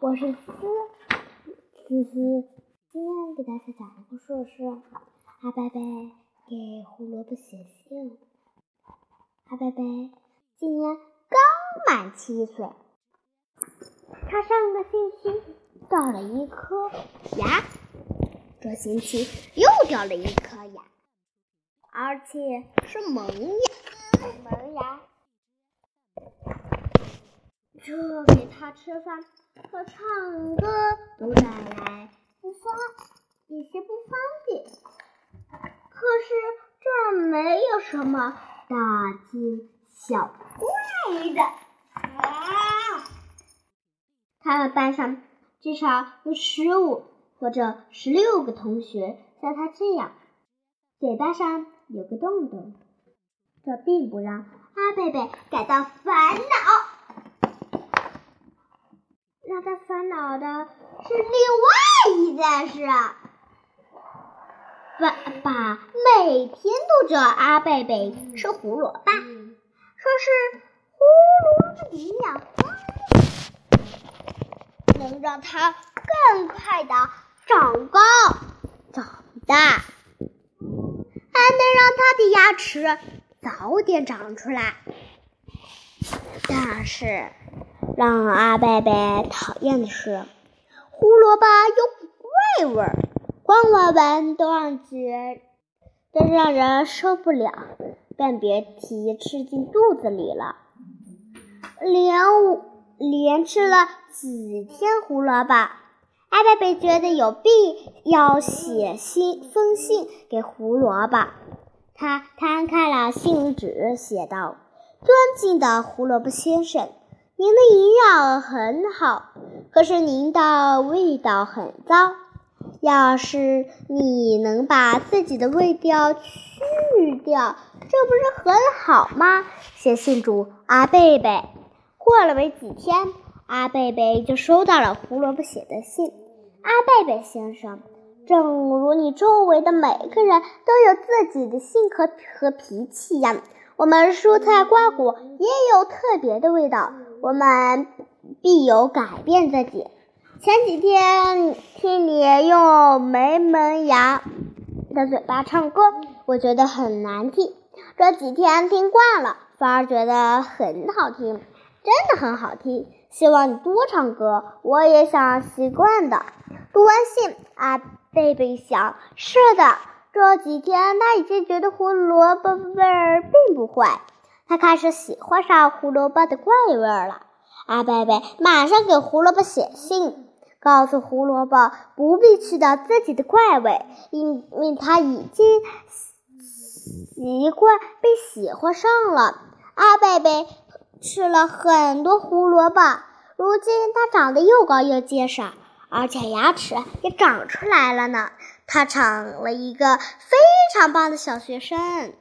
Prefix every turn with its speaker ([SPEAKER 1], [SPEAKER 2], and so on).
[SPEAKER 1] 我是思思思。今天给大家讲的故事是阿贝贝给胡萝卜写信。阿贝贝今年刚满七岁，他上个星期掉了一颗牙，这星期又掉了一颗牙，而且是萌牙，萌牙。这给他吃饭和唱歌都带来不方有些不方便。可是这没有什么大惊小怪的。啊！他们班上至少有十五或者十六个同学像他这样，嘴巴上有个洞洞。这并不让阿贝贝感到烦恼。让他烦恼的是另外一件事。爸爸每天都叫阿贝贝吃胡萝卜，说是胡萝卜营养能让他更快的长高、长大，还能让他的牙齿早点长出来。但是。让阿贝贝讨厌的是，胡萝卜有股怪味儿，光闻闻都让觉得让人受不了，更别提吃进肚子里了。连连吃了几天胡萝卜，阿贝贝觉得有必要写信封信给胡萝卜。他摊开了信纸，写道：“尊敬的胡萝卜先生。”您的营养很好，可是您的味道很糟。要是你能把自己的味道去掉，这不是很好吗？写信主阿贝贝。过了没几天，阿贝贝就收到了胡萝卜写的信。阿贝贝先生，正如你周围的每个人都有自己的性格和脾气一样，我们蔬菜瓜果也有特别的味道。我们必有改变自己。前几天听你用没门牙的嘴巴唱歌，我觉得很难听。这几天听惯了，反而觉得很好听，真的很好听。希望你多唱歌，我也想习惯的。读完信，阿贝贝想：是的，这几天他已经觉得胡萝卜味儿并不坏。他开始喜欢上胡萝卜的怪味了。阿贝贝马上给胡萝卜写信，告诉胡萝卜不必去掉自己的怪味，因为他已经习惯被喜欢上了。阿贝贝吃了很多胡萝卜，如今他长得又高又结实，而且牙齿也长出来了呢。他成了一个非常棒的小学生。